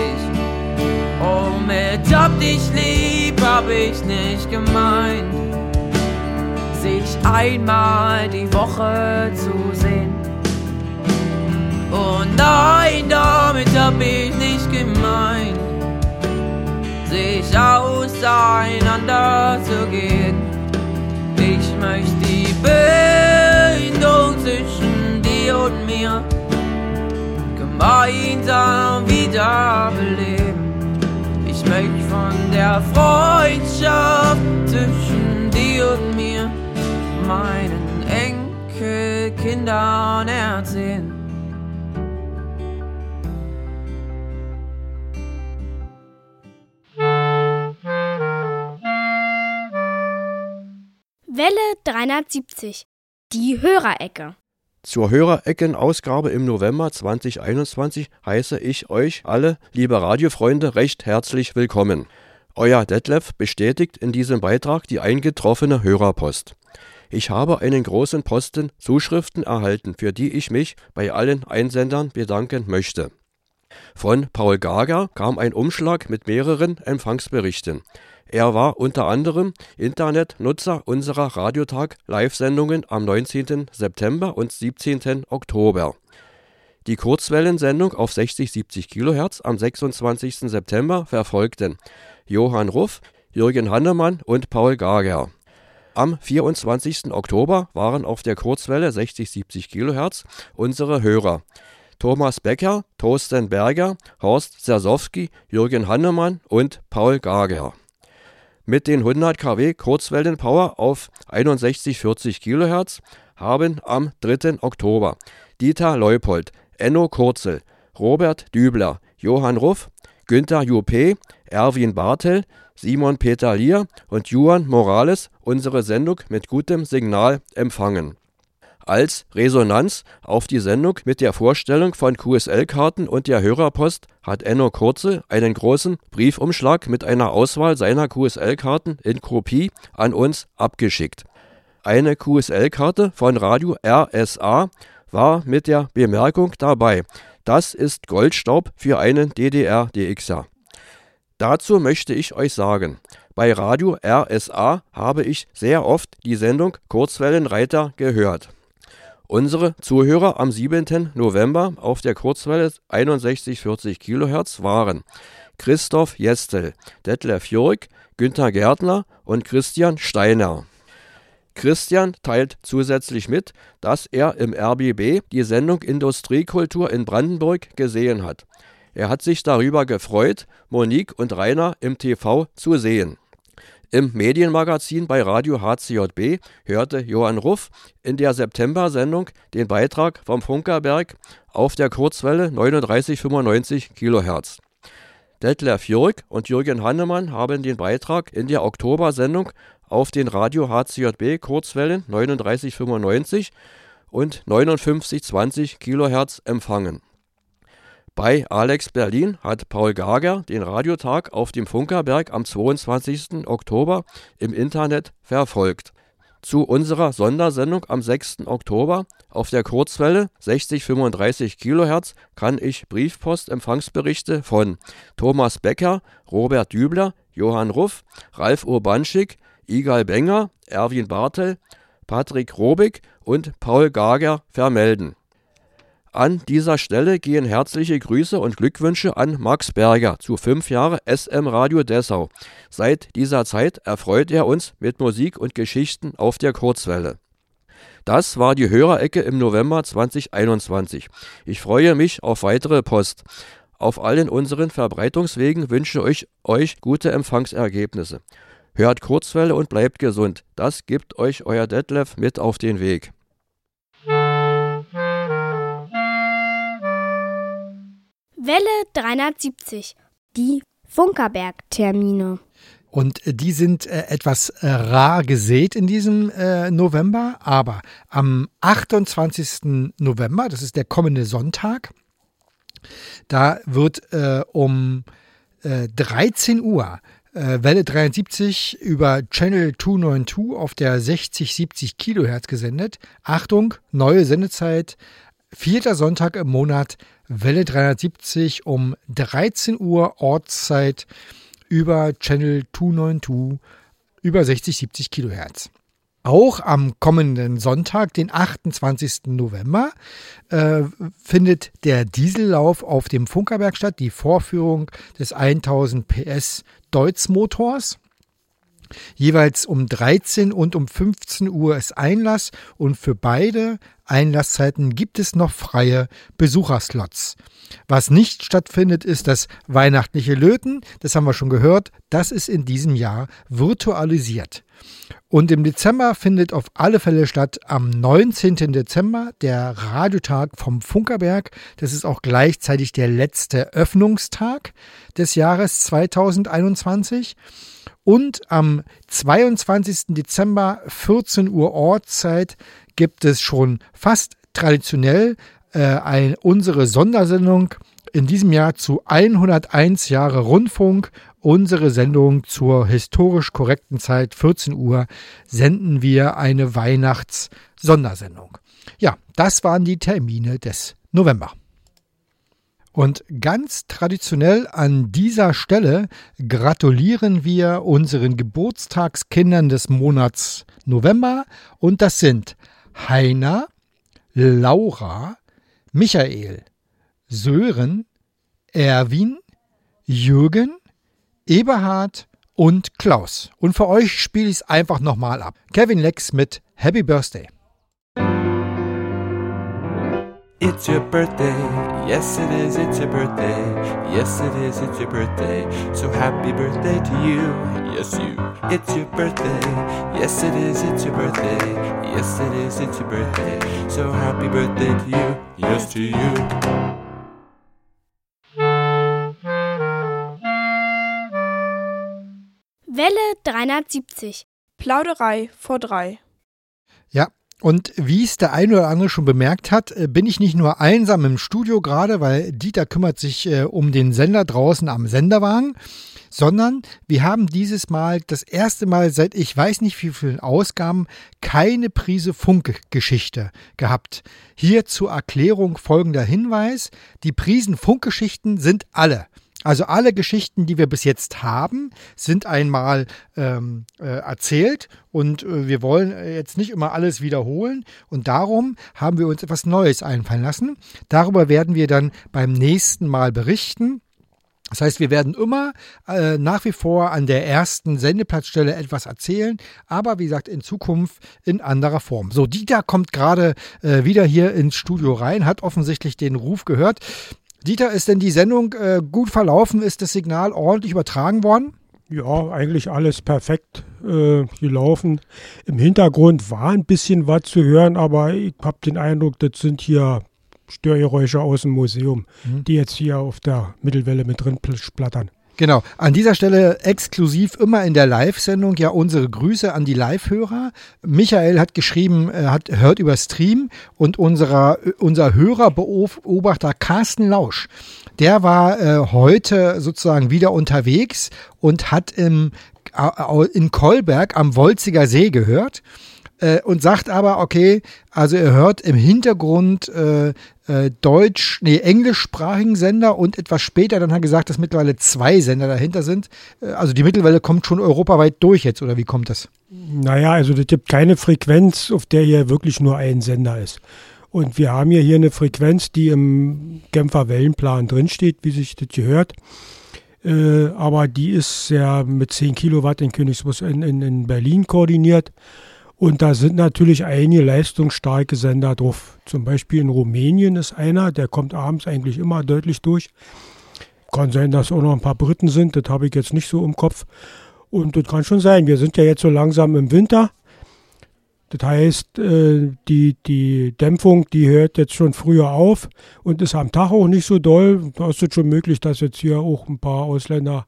Oh, mit hab dich lieb, hab ich nicht gemeint, sich einmal die Woche zu sehen. Oh nein, damit hab ich nicht gemeint, sich auseinander zu gehen. Ich möchte die Bindung zwischen dir und mir gemeinsam wiederbeleben. Ich möchte von der Freundschaft zwischen dir und mir meinen Enkelkindern erzählen. Welle 370. Die Hörerecke. Zur Hörerecken-Ausgabe im November 2021 heiße ich euch alle, liebe Radiofreunde, recht herzlich willkommen. Euer Detlef bestätigt in diesem Beitrag die eingetroffene Hörerpost. Ich habe einen großen Posten Zuschriften erhalten, für die ich mich bei allen Einsendern bedanken möchte. Von Paul Gager kam ein Umschlag mit mehreren Empfangsberichten. Er war unter anderem Internetnutzer unserer Radiotag-Live-Sendungen am 19. September und 17. Oktober. Die Kurzwellensendung auf 60-70 kHz am 26. September verfolgten Johann Ruff, Jürgen Hannemann und Paul Gager. Am 24. Oktober waren auf der Kurzwelle 60-70 kHz unsere Hörer Thomas Becker, Thorsten Berger, Horst Sersowski, Jürgen Hannemann und Paul Gager. Mit den 100 kW Kurzwellenpower auf 6140 kHz haben am 3. Oktober Dieter Leupold, Enno Kurzel, Robert Dübler, Johann Ruff, Günther Juppé, Erwin Bartel, Simon Peter Lier und Juan Morales unsere Sendung mit gutem Signal empfangen. Als Resonanz auf die Sendung mit der Vorstellung von QSL-Karten und der Hörerpost hat Enno Kurze einen großen Briefumschlag mit einer Auswahl seiner QSL-Karten in Kopie an uns abgeschickt. Eine QSL-Karte von Radio RSA war mit der Bemerkung dabei, das ist Goldstaub für einen DDR-DXer. Dazu möchte ich euch sagen, bei Radio RSA habe ich sehr oft die Sendung Kurzwellenreiter gehört. Unsere Zuhörer am 7. November auf der Kurzwelle 6140 kHz waren Christoph Jestel, Detlef Jörg, Günther Gärtner und Christian Steiner. Christian teilt zusätzlich mit, dass er im RBB die Sendung Industriekultur in Brandenburg gesehen hat. Er hat sich darüber gefreut, Monique und Rainer im TV zu sehen. Im Medienmagazin bei Radio HCJB hörte Johann Ruff in der September-Sendung den Beitrag vom Funkerberg auf der Kurzwelle 3995 kHz. Detlef Jörg und Jürgen Hannemann haben den Beitrag in der Oktober-Sendung auf den Radio HCJB Kurzwellen 3995 und 5920 kHz empfangen. Bei Alex Berlin hat Paul Gager den Radiotag auf dem Funkerberg am 22. Oktober im Internet verfolgt. zu unserer Sondersendung am 6. Oktober. Auf der Kurzwelle 6035 kHz kann ich Briefpost-Empfangsberichte von Thomas Becker, Robert Dübler, Johann Ruff, Ralf Urbanschik, Igal Benger, Erwin Bartel, Patrick Robig und Paul Gager vermelden. An dieser Stelle gehen herzliche Grüße und Glückwünsche an Max Berger zu fünf Jahre SM Radio Dessau. Seit dieser Zeit erfreut er uns mit Musik und Geschichten auf der Kurzwelle. Das war die Hörerecke im November 2021. Ich freue mich auf weitere Post. Auf allen unseren Verbreitungswegen wünsche ich euch gute Empfangsergebnisse. Hört Kurzwelle und bleibt gesund. Das gibt euch euer Detlef mit auf den Weg. Welle 370. Die Funkerberg-Termine. Und äh, die sind äh, etwas äh, rar gesät in diesem November, aber am 28. November, das ist der kommende Sonntag, da wird um 13 äh, Uhr Welle 73 über Channel 292 auf der 60-70 Kilohertz gesendet. Achtung, neue Sendezeit, vierter Sonntag im Monat, Welle 370 um 13 Uhr Ortszeit über Channel 292 über 60, 70 Kilohertz. Auch am kommenden Sonntag, den 28. November, äh, findet der Diesellauf auf dem Funkerberg statt, die Vorführung des 1000 PS Deutz Motors. Jeweils um 13 und um 15 Uhr ist Einlass und für beide Einlasszeiten gibt es noch freie Besucherslots. Was nicht stattfindet, ist das weihnachtliche Löten. Das haben wir schon gehört. Das ist in diesem Jahr virtualisiert. Und im Dezember findet auf alle Fälle statt am 19. Dezember der Radiotag vom Funkerberg. Das ist auch gleichzeitig der letzte Öffnungstag des Jahres 2021. Und am 22. Dezember 14 Uhr Ortszeit gibt es schon fast traditionell äh, ein, unsere Sondersendung in diesem Jahr zu 101 Jahre Rundfunk. Unsere Sendung zur historisch korrekten Zeit 14 Uhr senden wir eine Weihnachts-Sondersendung. Ja, das waren die Termine des November. Und ganz traditionell an dieser Stelle gratulieren wir unseren Geburtstagskindern des Monats November und das sind Heiner, Laura, Michael, Sören, Erwin, Jürgen, Eberhard und Klaus. Und für euch spiele ich es einfach nochmal ab. Kevin Lex mit Happy Birthday. It's your birthday, yes it is, it's your birthday, yes it is, it's your birthday, so happy birthday to you, yes you. It's your birthday, yes it is, it's your birthday, yes it is, it's your birthday, so happy birthday to you, yes to you. Welle 370. Plauderei vor drei. Ja, und wie es der eine oder andere schon bemerkt hat, äh, bin ich nicht nur einsam im Studio gerade, weil Dieter kümmert sich äh, um den Sender draußen am Senderwagen, sondern wir haben dieses Mal das erste Mal seit ich weiß nicht wie vielen Ausgaben keine Prise Funkgeschichte gehabt. Hier zur Erklärung folgender Hinweis. Die Prisen Funkgeschichten sind alle also alle Geschichten, die wir bis jetzt haben, sind einmal ähm, äh, erzählt und äh, wir wollen äh, jetzt nicht immer alles wiederholen und darum haben wir uns etwas Neues einfallen lassen. Darüber werden wir dann beim nächsten Mal berichten. Das heißt, wir werden immer äh, nach wie vor an der ersten Sendeplatzstelle etwas erzählen, aber wie gesagt, in Zukunft in anderer Form. So, Dieter kommt gerade äh, wieder hier ins Studio rein, hat offensichtlich den Ruf gehört. Dieter, ist denn die Sendung äh, gut verlaufen? Ist das Signal ordentlich übertragen worden? Ja, eigentlich alles perfekt äh, gelaufen. Im Hintergrund war ein bisschen was zu hören, aber ich habe den Eindruck, das sind hier Störgeräusche aus dem Museum, mhm. die jetzt hier auf der Mittelwelle mit drin splattern. Genau. An dieser Stelle exklusiv immer in der Live-Sendung ja unsere Grüße an die Live-Hörer. Michael hat geschrieben, er hat, hört über Stream und unserer, unser Hörerbeobachter Carsten Lausch, der war äh, heute sozusagen wieder unterwegs und hat im, in Kolberg am Wolziger See gehört äh, und sagt aber, okay, also er hört im Hintergrund äh, äh, deutsch, nee, englischsprachigen Sender und etwas später dann hat er gesagt, dass mittlerweile zwei Sender dahinter sind. Äh, also die Mittelwelle kommt schon europaweit durch jetzt, oder wie kommt das? Naja, also es gibt keine Frequenz, auf der hier wirklich nur ein Sender ist. Und wir haben ja hier eine Frequenz, die im Genfer Wellenplan drinsteht, wie sich das gehört. Äh, aber die ist ja mit 10 Kilowatt in Königsbus in, in, in Berlin koordiniert. Und da sind natürlich einige leistungsstarke Sender drauf. Zum Beispiel in Rumänien ist einer, der kommt abends eigentlich immer deutlich durch. Kann sein, dass auch noch ein paar Briten sind, das habe ich jetzt nicht so im Kopf. Und das kann schon sein. Wir sind ja jetzt so langsam im Winter. Das heißt, äh, die, die Dämpfung, die hört jetzt schon früher auf und ist am Tag auch nicht so doll. Da ist es schon möglich, dass jetzt hier auch ein paar Ausländer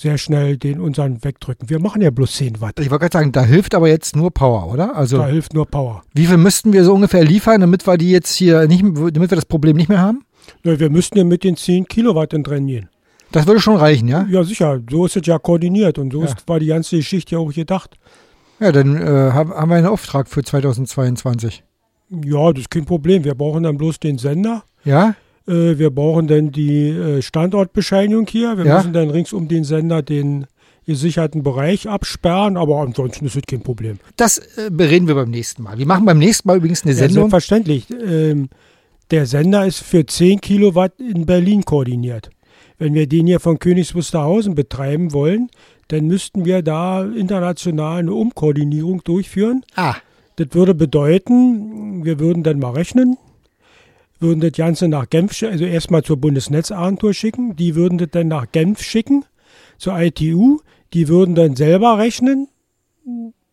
sehr schnell den unseren wegdrücken. Wir machen ja bloß 10 Watt. Ich wollte gerade sagen, da hilft aber jetzt nur Power, oder? Also da hilft nur Power. Wie viel müssten wir so ungefähr liefern, damit wir die jetzt hier nicht, damit wir das Problem nicht mehr haben? Ja, wir müssten ja mit den 10 Kilowatt entrainieren. Das würde schon reichen, ja? Ja, sicher. So ist es ja koordiniert und so ja. ist, war die ganze Geschichte ja auch gedacht. Ja, dann äh, haben wir einen Auftrag für 2022. Ja, das ist kein Problem. Wir brauchen dann bloß den Sender. Ja? Äh, wir brauchen dann die äh, Standortbescheinigung hier. Wir Ja. müssen dann rings um den Sender den gesicherten Bereich absperren, aber ansonsten ist es kein Problem. Das äh, bereden wir beim nächsten Mal. Wir machen beim nächsten Mal übrigens eine Ja, Sendung. selbstverständlich. Ähm, der Sender ist für 10 Kilowatt in Berlin koordiniert. Wenn wir den hier von Königs Wusterhausen betreiben wollen, dann müssten wir da international eine Umkoordinierung durchführen. Ah. Das würde bedeuten, wir würden dann mal rechnen, würden das Ganze nach Genf, also erstmal zur Bundesnetzagentur schicken, die würden das dann nach Genf schicken, zur ITU, die würden dann selber rechnen,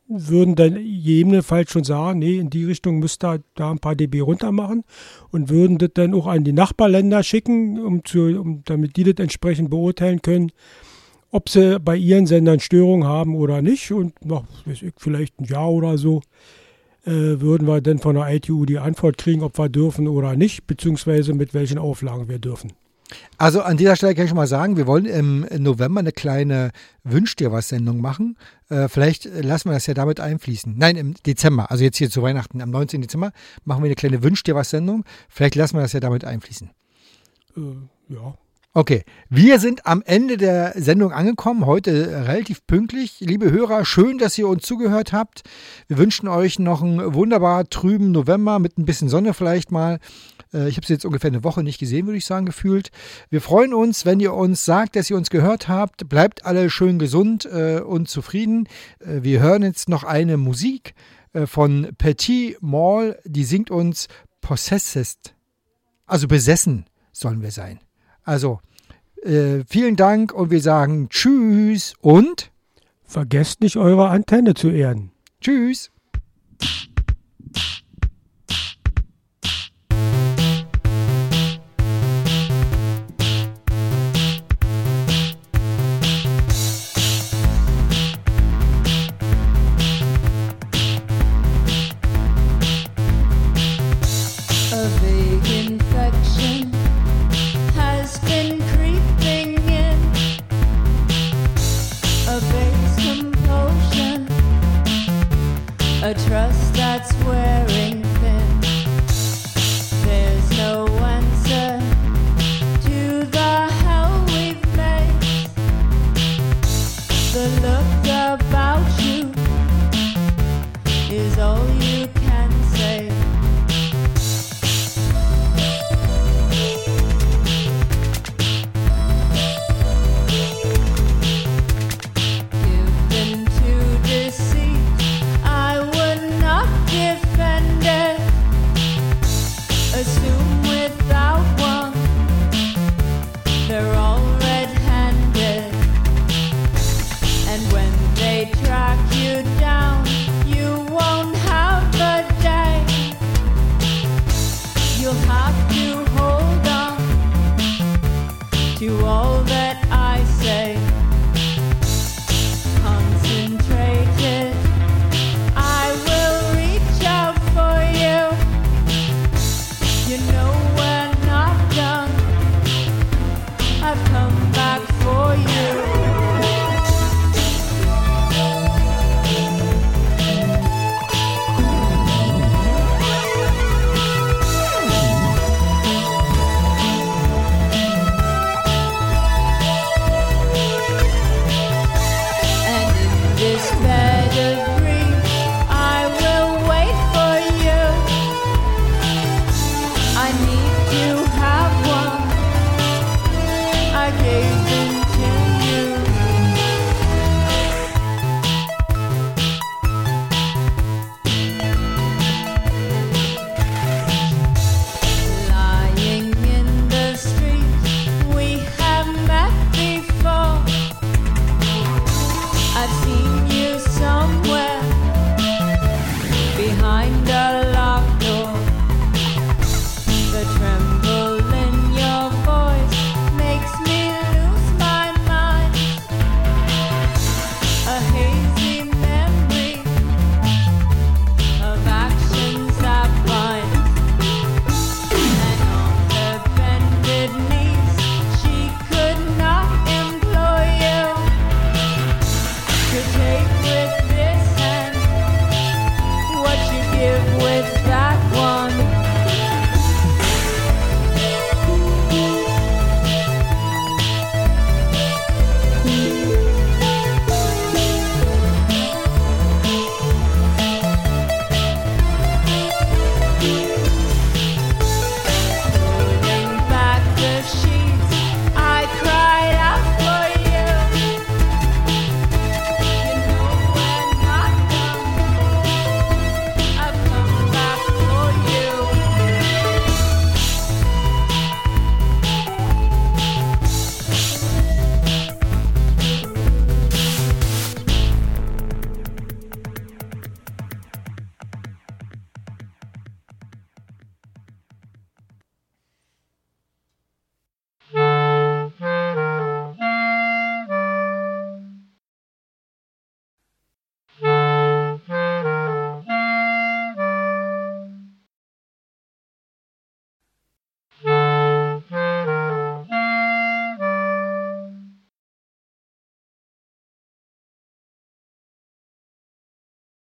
würden dann gegebenenfalls schon sagen, nee, in die Richtung müsst ihr da ein paar dB runter machen und würden das dann auch an die Nachbarländer schicken, um zu, um, damit die das entsprechend beurteilen können, ob sie bei ihren Sendern Störungen haben oder nicht. Und ich, vielleicht ein Jahr oder so würden wir dann von der ITU die Antwort kriegen, ob wir dürfen oder nicht, beziehungsweise mit welchen Auflagen wir dürfen. Also an dieser Stelle kann ich schon mal sagen, wir wollen im November eine kleine Wünsch dir was Sendung machen. Äh, vielleicht lassen wir das ja damit einfließen. Nein, im Dezember, also jetzt hier zu Weihnachten, am 19. Dezember machen wir eine kleine Wünsch dir was Sendung. Vielleicht lassen wir das ja damit einfließen. Äh, ja. Okay, wir sind am Ende der Sendung angekommen, heute relativ pünktlich. Liebe Hörer, schön, dass ihr uns zugehört habt. Wir wünschen euch noch einen wunderbar trüben November mit ein bisschen Sonne vielleicht mal. Äh, Ich habe es jetzt ungefähr eine Woche nicht gesehen, würde ich sagen, gefühlt. Wir freuen uns, wenn ihr uns sagt, dass ihr uns gehört habt. Bleibt alle schön gesund äh, und zufrieden. Äh, wir hören jetzt noch eine Musik äh, von Petit Mall, die singt uns Possessed. Also besessen sollen wir sein. Also, äh, vielen Dank und wir sagen Tschüss und Vergesst nicht, eure Antenne zu erden. Tschüss. A trust that's wearing